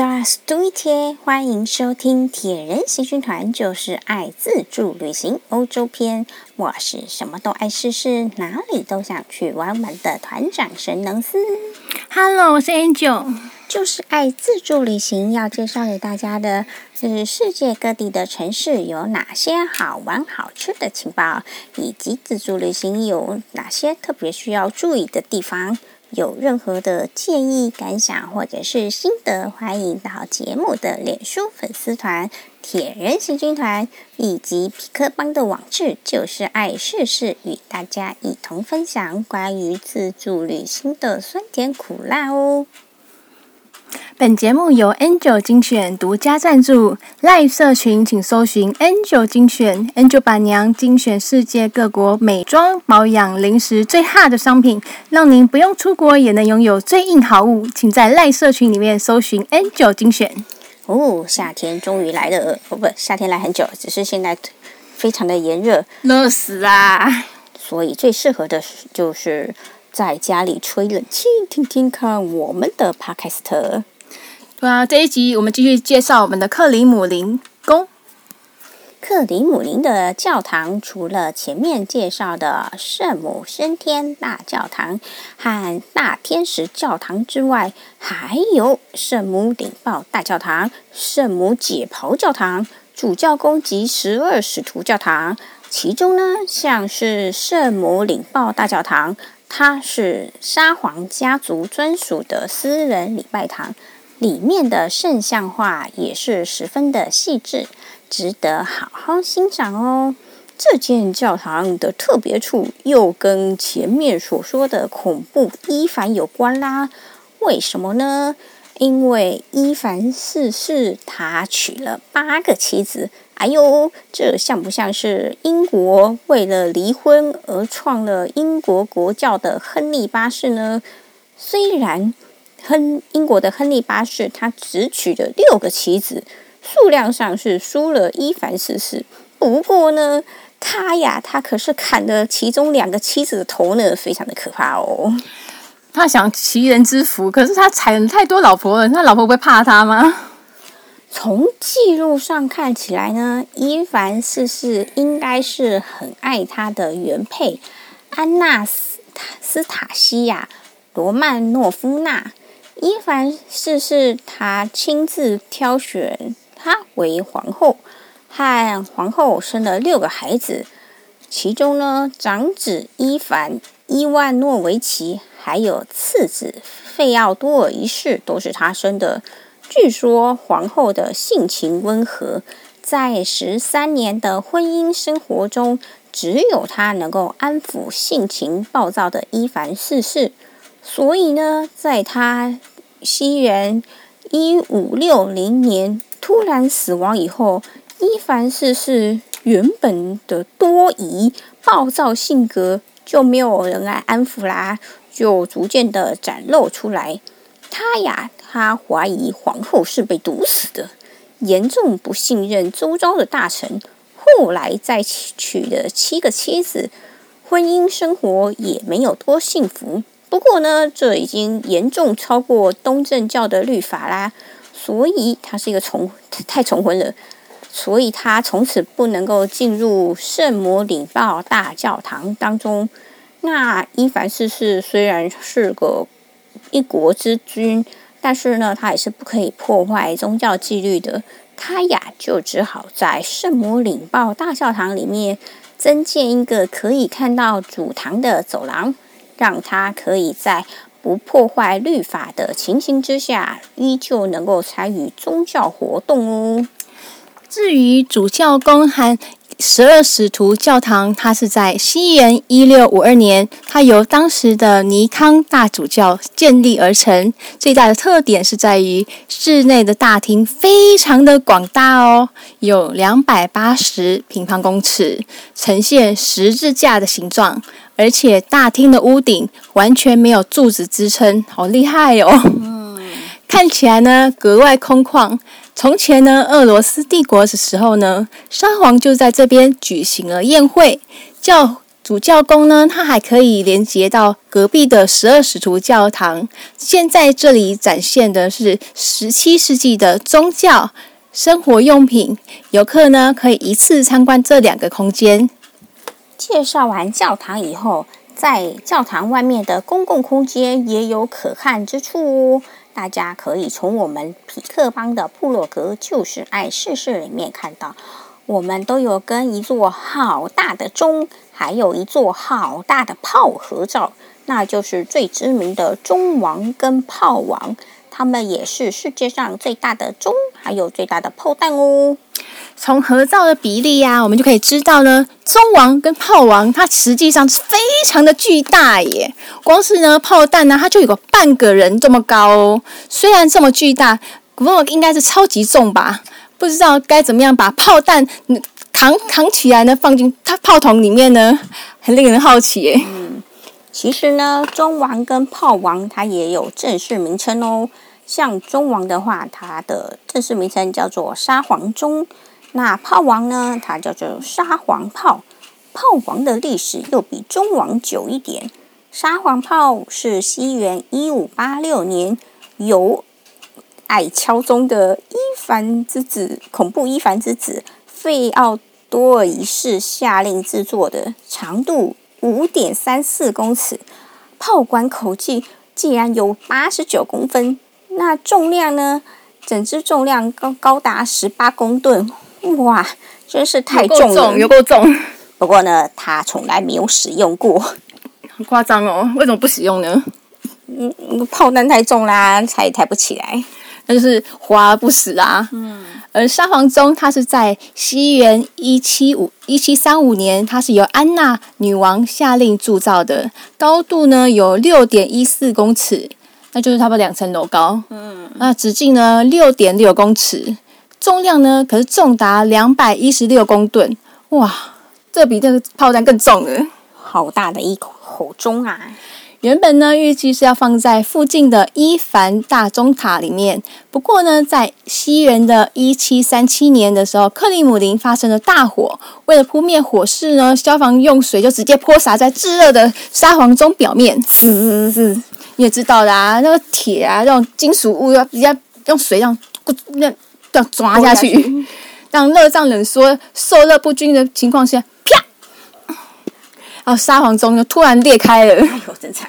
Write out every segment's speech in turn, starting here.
大家好，欢迎收听《铁人行军团》，就是爱自助旅行欧洲篇。我是什么都爱试试，哪里都想去玩玩的团长神能斯。Hello，我是 Angel，就是爱自助旅行，要介绍给大家的是世界各地的城市有哪些好玩好吃的情报，以及自助旅行有哪些特别需要注意的地方。有任何的建议、感想或者是心得，欢迎到节目的脸书粉丝团“铁人行军团”以及皮克邦的网志“就是爱试试”，与大家一同分享关于自助旅行的酸甜苦辣哦。本节目由 Angel 精选独家赞助，Live 社群请搜寻 Angel 精选，Angel 板娘精选世界各国美妆、保养、零食最 hot 的商品，让您不用出国也能拥有最硬好物。请在 Live 社群里面搜寻 Angel 精选。哦，夏天终于来了，哦不，夏天来很久，只是现在非常的炎热，热死啦！所以最适合的就是在家里吹冷气，听听看我们的 Podcast。对啊，这一集我们继续介绍我们的克里姆林宫。克里姆林的教堂，除了前面介绍的圣母升天大教堂和大天使教堂之外，还有圣母领报大教堂、圣母解剖教堂、主教宫及十二使徒教堂。其中呢，像是圣母领报大教堂，它是沙皇家族专属的私人礼拜堂。里面的圣像画也是十分的细致，值得好好欣赏哦。这间教堂的特别处又跟前面所说的恐怖伊凡有关啦。为什么呢？因为伊凡四世他娶了八个妻子。哎呦，这像不像是英国为了离婚而创了英国国教的亨利八世呢？虽然。亨英国的亨利八世，他只娶了六个妻子，数量上是输了伊凡四世。不过呢，他呀，他可是砍了其中两个妻子的头呢，非常的可怕哦。他想齐人之福，可是他踩了太多老婆了，那老婆不会怕他吗？从记录上看起来呢，伊凡四世应该是很爱他的原配安娜斯塔斯塔西亚罗曼诺夫娜。伊凡四世他亲自挑选她为皇后，和皇后生了六个孩子，其中呢，长子伊凡伊万诺维奇，还有次子费奥多尔一世都是他生的。据说皇后的性情温和，在十三年的婚姻生活中，只有她能够安抚性情暴躁的伊凡四世。所以呢，在他西元一五六零年突然死亡以后，伊凡四世原本的多疑、暴躁性格就没有人来安抚啦，就逐渐的展露出来。他呀，他怀疑皇后是被毒死的，严重不信任周遭的大臣。后来再娶了七个妻子，婚姻生活也没有多幸福。不过呢，这已经严重超过东正教的律法啦，所以他是一个重 太重婚了，所以他从此不能够进入圣母领报大教堂当中。那伊凡四世虽然是个一国之君，但是呢，他也是不可以破坏宗教纪律的。他呀，就只好在圣母领报大教堂里面增建一个可以看到主堂的走廊。让他可以在不破坏律法的情形之下，依旧能够参与宗教活动哦。至于主教宫和十二使徒教堂，它是在西元一六五二年，它由当时的尼康大主教建立而成。最大的特点是在于室内的大厅非常的广大哦，有两百八十平方公尺，呈现十字架的形状。而且大厅的屋顶完全没有柱子支撑，好厉害哦！嗯，看起来呢格外空旷。从前呢，俄罗斯帝国的时候呢，沙皇就在这边举行了宴会，教主教宫呢，它还可以连接到隔壁的十二使徒教堂。现在这里展现的是十七世纪的宗教生活用品，游客呢可以一次参观这两个空间。介绍完教堂以后，在教堂外面的公共空间也有可看之处哦。大家可以从我们匹克邦的布洛格“就是爱试试”里面看到。我们都有跟一座好大的钟，还有一座好大的炮合照，那就是最知名的钟王跟炮王，他们也是世界上最大的钟，还有最大的炮弹哦。从合照的比例呀、啊，我们就可以知道呢，中王跟炮王它实际上是非常的巨大耶。光是呢炮弹呢，它就有个半个人这么高哦。虽然这么巨大，不过应该是超级重吧。不知道该怎么样把炮弹扛扛起来呢？放进它炮筒里面呢？很令人好奇耶。嗯，其实呢，中王跟炮王它也有正式名称哦。像钟王的话，它的正式名称叫做沙皇钟；那炮王呢，它叫做沙皇炮。炮王的历史又比钟王久一点。沙皇炮是西元一五八六年由爱敲钟的伊凡之子，恐怖伊凡之子费奥多尔一世下令制作的，长度五点三四公尺，炮管口径竟然有八十九公分，那重量呢？整支重量高高达十八公吨，哇，真是太重了，有够重。不过呢，它从来没有使用过，很夸张哦。为什么不使用呢？嗯，炮弹太重啦，抬也抬不起来。那就是活而不死啊。嗯。而沙皇钟，它是在西元一七五一七三五年，它是由安娜女王下令铸造的，高度呢有六点一四公尺，那就是差不多两层楼高。嗯。那直径呢六点六公尺，重量呢可是重达两百一十六公吨。哇，这比这个炮弹更重了。好大的一口钟啊！原本呢，预计是要放在附近的伊凡大钟塔里面。不过呢，在西元的一七三七年的时候，克里姆林发生了大火。为了扑灭火势呢，消防用水就直接泼洒在炙热的沙皇钟表面。滋滋滋，你也知道的啊，那个铁啊，那种金属物要要用水让那要抓下去，让热胀冷缩、受热不均的情况下。啪然后沙皇钟就突然裂开了，哎呦，真惨！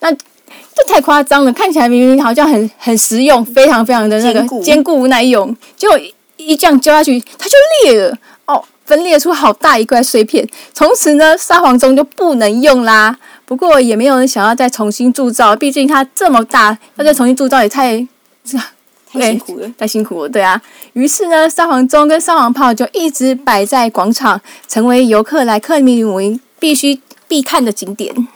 那这太夸张了，看起来明明好像很很实用，非常非常的那个坚固，坚固耐用，结果一这样浇下去，它就裂了，哦，分裂出好大一块碎片。从此呢，沙皇钟就不能用啦。不过也没有人想要再重新铸造，毕竟它这么大，要再重新铸造也太，太辛苦了，太辛苦了，对啊。于是呢，沙皇钟跟沙皇炮就一直摆在广场，成为游客来克里姆林必须必看的景点，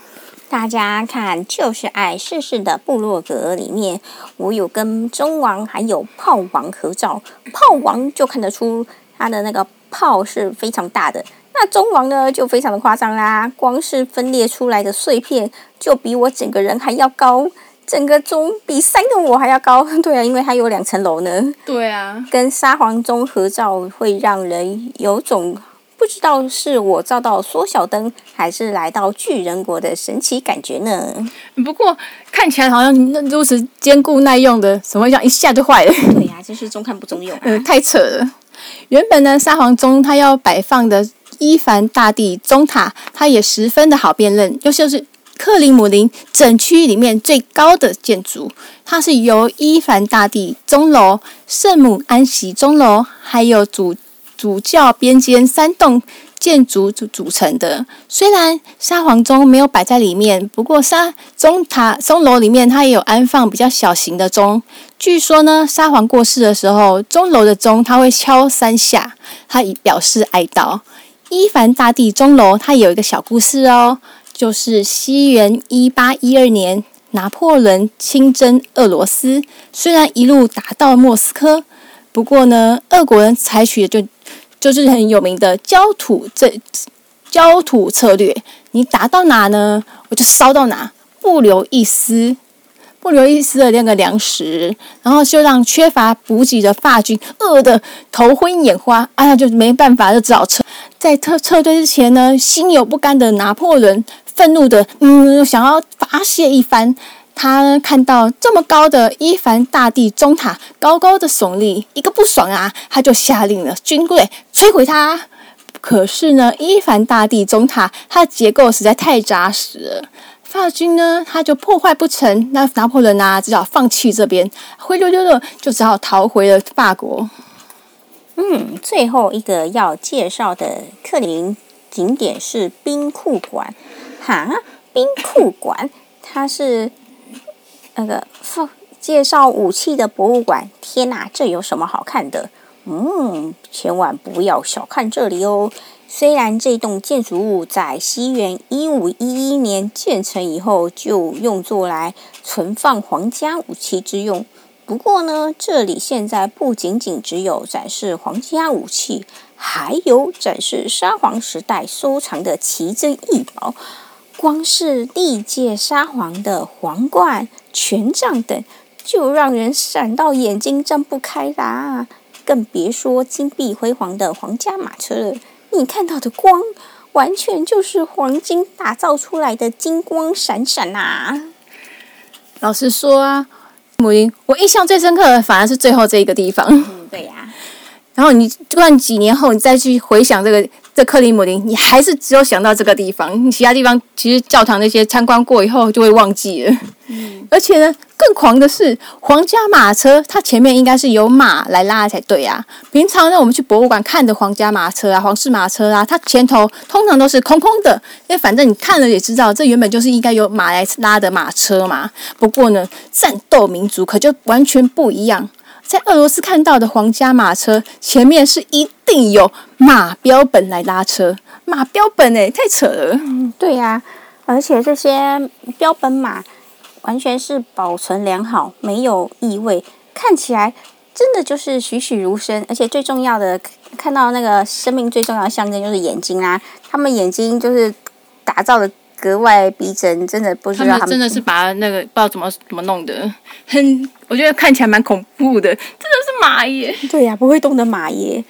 大家看，就是爱世世的部落格里面，我有跟钟王还有炮王合照。炮王就看得出他的那个炮是非常大的，那中王呢就非常的夸张啦，光是分裂出来的碎片就比我整个人还要高，整个钟比三个我还要高。对啊，因为它有两层楼呢。对啊，跟沙皇钟合照会让人有种。不知道是我照到缩小灯，还是来到巨人国的神奇感觉呢？不过看起来好像那如此坚固耐用的，怎么讲一下就坏了？对呀、啊，真是中看不中用、啊。嗯，太扯了。原本呢，沙皇钟它要摆放的伊凡大帝钟塔，它也十分的好辨认，又就是克里姆林整区里面最高的建筑，它是由伊凡大帝钟楼、圣母安息钟楼，还有主。主教边间三栋建筑组组成的，虽然沙皇钟没有摆在里面，不过沙钟塔钟楼里面它也有安放比较小型的钟。据说呢，沙皇过世的时候，钟楼的钟它会敲三下，它以表示哀悼。伊凡大帝钟楼它有一个小故事哦，就是西元一八一二年，拿破仑亲征俄罗斯，虽然一路打到莫斯科，不过呢，俄国人采取的就就是很有名的焦土这焦土策略，你打到哪呢，我就烧到哪，不留一丝。不留一丝的那个粮食，然后就让缺乏补给的法军饿得头昏眼花，啊，他就没办法，就只好撤。在撤撤退之前呢，心有不甘的拿破仑愤怒的，嗯，想要发泄一番。他看到这么高的伊凡大帝钟塔高高的耸立，一个不爽啊，他就下令了军队摧毁它。可是呢，伊凡大帝钟塔它的结构实在太扎实了，法军呢他就破坏不成，那拿破仑啊只好放弃这边，灰溜溜的就只好逃回了法国。嗯，最后一个要介绍的克林景点是兵库馆。哈，兵库馆它是那个放介绍武器的博物馆。天哪，这有什么好看的？嗯，千万不要小看这里哦。虽然这栋建筑物在西元一五一一年建成以后就用作来存放皇家武器之用，不过呢，这里现在不仅仅只有展示皇家武器，还有展示沙皇时代收藏的奇珍异宝。光是历届沙皇的皇冠、权杖等，就让人闪到眼睛睁不开啦。更别说金碧辉煌的皇家马车了，你看到的光，完全就是黄金打造出来的，金光闪闪呐、啊！老实说啊，母亲，我印象最深刻的反而是最后这一个地方。嗯，对呀、啊。然后你就算几年后，你再去回想这个。这克里姆林，你还是只有想到这个地方，你其他地方其实教堂那些参观过以后就会忘记了。嗯，而且呢，更狂的是皇家马车，它前面应该是有马来拉才对啊。平常呢，我们去博物馆看的皇家马车啊、皇室马车啊，它前头通常都是空空的，因为反正你看了也知道，这原本就是应该由马来拉的马车嘛。不过呢，战斗民族可就完全不一样。在俄罗斯看到的皇家马车前面是一定有马标本来拉车，马标本哎，太扯了。嗯，对呀，而且这些标本马完全是保存良好，没有异味，看起来真的就是栩栩如生。而且最重要的，看到那个生命最重要的象征就是眼睛啊，他们眼睛就是打造的。格外逼真，真的不知道他们，真的是把那个不知道怎么怎么弄的，很我觉得看起来蛮恐怖的，真的是马爷。对呀、啊，不会动的马耶。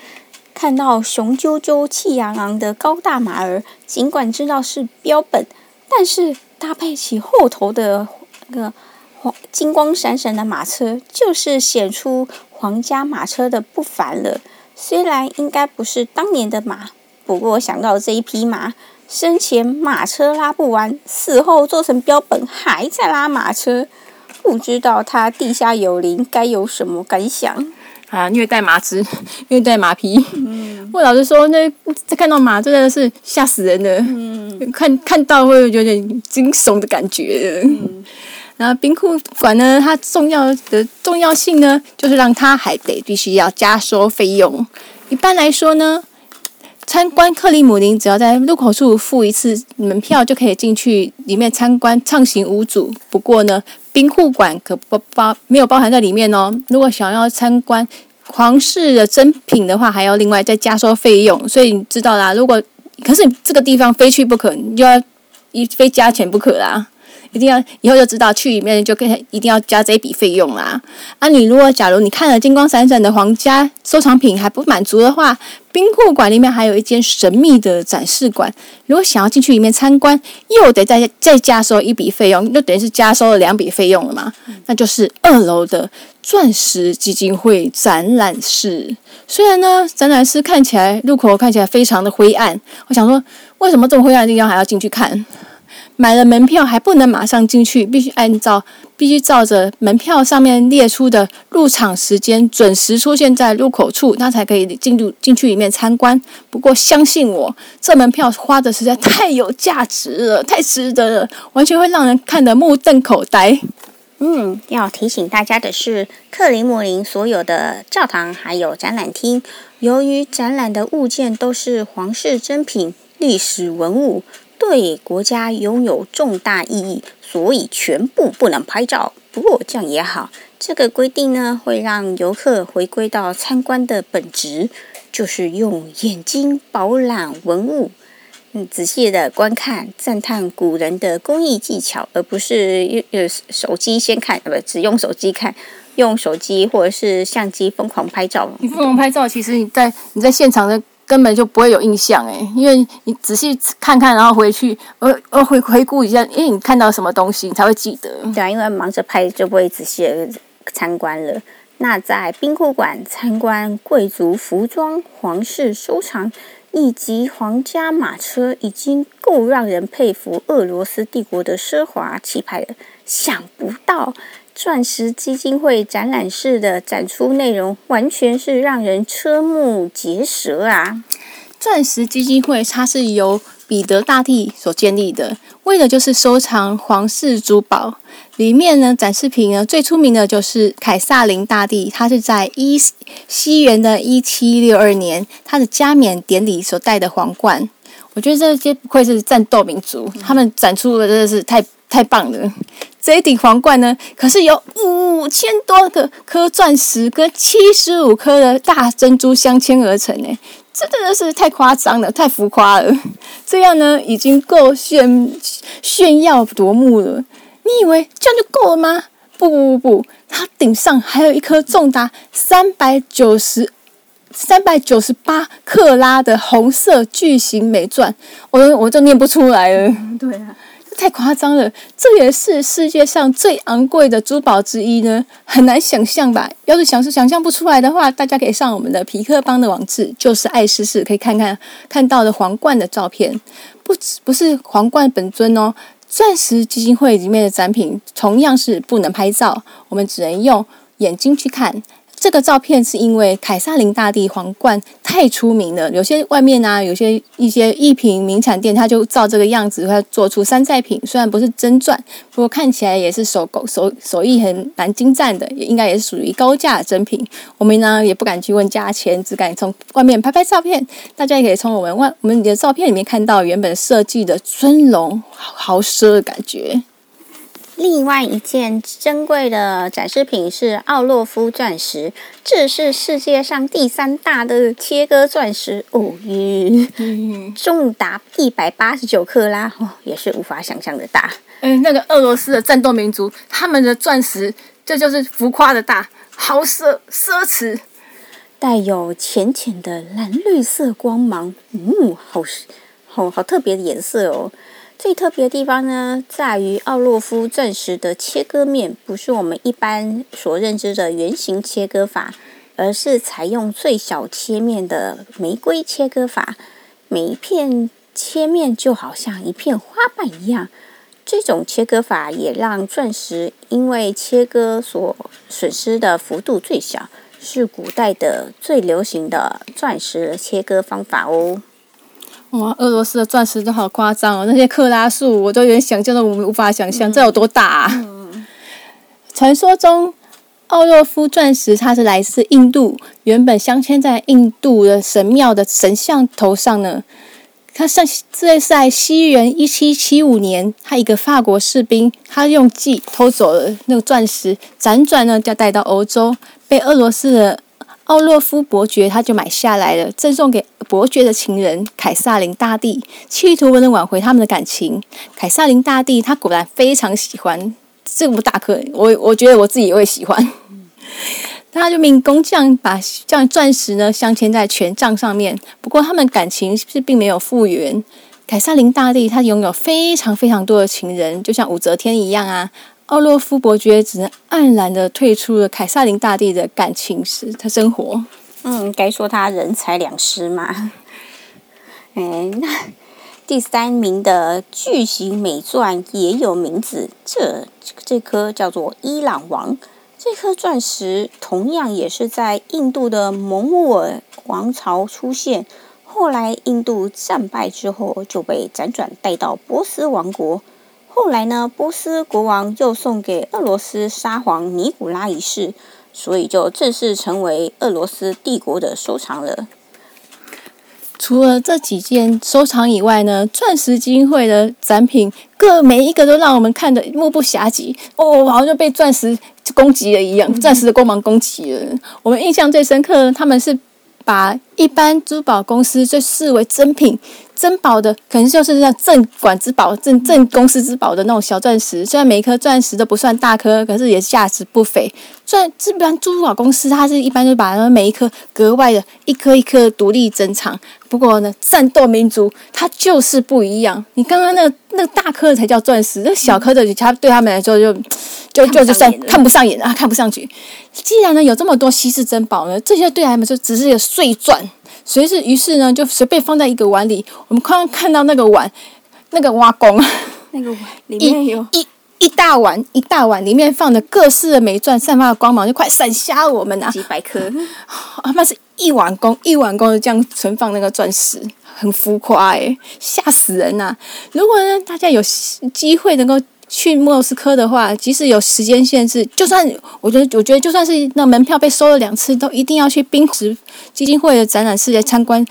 看到雄赳赳、气昂昂的高大马儿，尽管知道是标本，但是搭配起后头的那个黄金光闪闪的马车，就是显出皇家马车的不凡了。虽然应该不是当年的马，不过想到这一匹马。生前马车拉不完，死后做成标本还在拉马车，不知道他地下有灵该有什么感想啊？虐待马只，虐待马匹。嗯，我老实说，那在看到马真的是吓死人了。嗯，看看到会有点惊悚的感觉。嗯，然后冰库馆呢，它重要的重要性呢，就是让它还得必须要加收费用。一般来说呢。参观克里姆林，只要在入口处付一次门票就可以进去里面参观，畅行无阻。不过呢，兵库馆可不包没有包含在里面哦。如果想要参观皇室的珍品的话，还要另外再加收费用。所以你知道啦，如果可是这个地方非去不可，你就要一非加钱不可啦。一定要以后就知道去里面就跟一定要加这一笔费用啦。啊，你如果假如你看了金光闪闪的皇家收藏品还不满足的话，冰库馆里面还有一间神秘的展示馆。如果想要进去里面参观，又得再再加收一笔费用，就等于是加收了两笔费用了嘛。那就是二楼的钻石基金会展览室。虽然呢，展览室看起来入口看起来非常的灰暗，我想说，为什么这么灰暗的地方还要进去看？买了门票还不能马上进去，必须按照必须照着门票上面列出的入场时间准时出现在入口处，那才可以进入进去里面参观。不过相信我，这门票花的实在太有价值了，太值得了，完全会让人看得目瞪口呆。嗯，要提醒大家的是，克林姆林所有的教堂还有展览厅，由于展览的物件都是皇室珍品、历史文物。对国家拥有重大意义，所以全部不能拍照。不过这样也好，这个规定呢，会让游客回归到参观的本质，就是用眼睛饱览文物。嗯，仔细的观看，赞叹古人的工艺技巧，而不是用手机先看，不，只用手机看，用手机或者是相机疯狂拍照。你疯狂拍照，其实你在你在现场的根本就不会有印象诶，因为你仔细看看，然后回去呃呃回回顾一下，因为你看到什么东西，你才会记得。对啊，因为忙着拍就不会仔细的参观了。那在兵库馆参观贵族服装、皇室收藏以及皇家马车，已经够让人佩服俄罗斯帝国的奢华气派了。想不到钻石基金会展览室的展出内容，完全是让人瞠目结舌啊！钻石基金会它是由彼得大帝所建立的，为的就是收藏皇室珠宝。里面呢，展示品呢，最出名的就是凯撒琳大帝，他是在一西元的一七六二年，他的加冕典礼所戴的皇冠。我觉得这些不愧是战斗民族，他们展出的真的是太太棒了。这一顶皇冠呢，可是由五千多个颗钻石跟七十五颗的大珍珠镶嵌而成呢，这真的是太夸张了，太浮夸了。这样呢，已经够炫炫耀夺目了。你以为这样就够了吗？不不不，它顶上还有一颗重达三百九十、三百九十八克拉的红色巨型美钻，我我都念不出来了。对啊，太夸张了，这也是世界上最昂贵的珠宝之一呢，很难想象吧？要是想是想象不出来的话，大家可以上我们的皮克邦的网址，就是爱试试，可以看看看到的皇冠的照片，不只不是皇冠本尊哦。钻石基金会里面的展品同样是不能拍照，我们只能用眼睛去看。这个照片是因为凯撒琳大帝皇冠太出名了，有些外面啊，有些一些艺品名产店，它就照这个样子，他做出山寨品。虽然不是真钻，不过看起来也是手工手手艺很蛮精湛的，也应该也是属于高价的真品。我们呢也不敢去问价钱，只敢从外面拍拍照片。大家也可以从我们外我们的照片里面看到原本设计的尊荣豪奢的感觉。另外一件珍贵的展示品是奥洛夫钻石，这是世界上第三大的切割钻石哦，耶、重达一百八十九克拉，哦，也是无法想象的大。嗯，那个俄罗斯的战斗民族，他们的钻石这就是浮夸的大，豪奢奢侈，带有浅浅的蓝绿色光芒，嗯，好好好特别的颜色哦。最特别的地方呢，在于奥洛夫钻石的切割面不是我们一般所认知的圆形切割法，而是采用最小切面的玫瑰切割法。每一片切面就好像一片花瓣一样。这种切割法也让钻石因为切割所损失的幅度最小，是古代的最流行的钻石切割方法哦。哇，俄罗斯的钻石都好夸张哦！那些克拉数我都有点想象都无法想象，这有多大啊？嗯、传说中，奥洛夫钻石它是来自印度，原本镶嵌在印度的神庙的神像头上呢。它上这是在西元一七七五年，他一个法国士兵，他用计偷走了那个钻石，辗转呢就带到欧洲，被俄罗斯的。奥洛夫伯爵他就买下来了，赠送给伯爵的情人凯撒琳大帝，企图能挽回他们的感情。凯撒琳大帝他果然非常喜欢这么大颗，我 我觉得我自己也会喜欢。他就命工匠把这样钻石呢镶嵌在权杖上面。不过他们感情是并没有复原。凯撒琳大帝他拥有非常非常多的情人，就像武则天一样啊。奥洛夫伯爵只能黯然的退出了凯撒琳大帝的感情史，他生活。嗯，该说他人财两失嘛。哎，那第三名的巨型美钻也有名字，这这颗叫做伊朗王。这颗钻石同样也是在印度的蒙古尔王朝出现，后来印度战败之后就被辗转带到波斯王国。后来呢，波斯国王又送给俄罗斯沙皇尼古拉一世，所以就正式成为俄罗斯帝国的收藏了。除了这几件收藏以外呢，钻石基金会的展品各每一个都让我们看得目不暇接哦，好像被钻石攻击了一样，钻石的光芒攻击了。我们印象最深刻，他们是把一般珠宝公司就视为珍品。珍宝的，可能就是像镇馆之宝、镇镇公司之宝的那种小钻石。虽然每一颗钻石都不算大颗，可是也价值不菲。钻，一般珠宝公司它是一般就把它每一颗格外的一颗一颗独立珍藏。不过呢，战斗民族它就是不一样。你刚刚那个那个大颗的才叫钻石，那小颗的它对他们来说就就就就算看不上眼啊，看不上去。既然呢有这么多稀世珍宝呢，这些对他们就只是一个碎钻。随是于是呢，就随便放在一个碗里。我们刚刚看到那个碗，那个挖工，那个碗里面有一一大碗一大碗，里面放着各式的美钻，散发的光芒，就快闪瞎我们呐！几百颗，啊，那是一碗工一碗工的这样存放那个钻石，很浮夸诶，吓死人呐、啊！如果呢，大家有机会能够。去莫斯科的话，即使有时间限制，就算我觉得，我觉得就算是那门票被收了两次，都一定要去冰石基金会的展览室来参观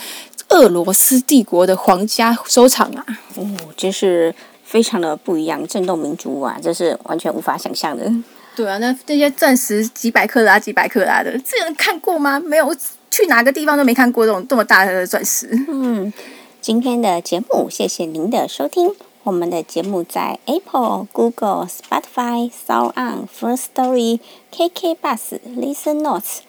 俄罗斯帝国的皇家收藏啊！哦，真是非常的不一样，震动民族啊，这是完全无法想象的。对啊，那这些钻石几百克拉、几百克拉的，这人看过吗？没有，去哪个地方都没看过这种这么大的钻石。嗯，今天的节目，谢谢您的收听。我们的节目在 Apple、Google、Spotify、SoundOn、First Story、KK Bus、Listen Notes、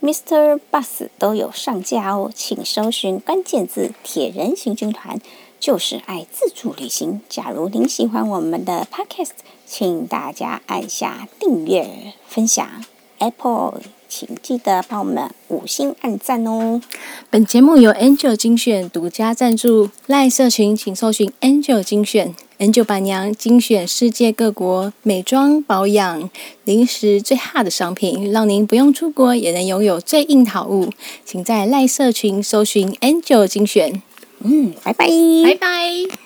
Mr. Bus 都有上架哦，请搜寻关键字“铁人行军团”，就是爱自助旅行。假如您喜欢我们的 Podcast，请大家按下订阅、分享 Apple。请记得帮我们五星按赞哦！本节目由 Angel 精选独家赞助，赖社群请搜寻 Angel 精选，Angel 板娘精选世界各国美妆保养、零食最哈的商品，让您不用出国也能拥有最硬好物。请在赖社群搜寻 Angel 精选。嗯，拜拜，拜拜。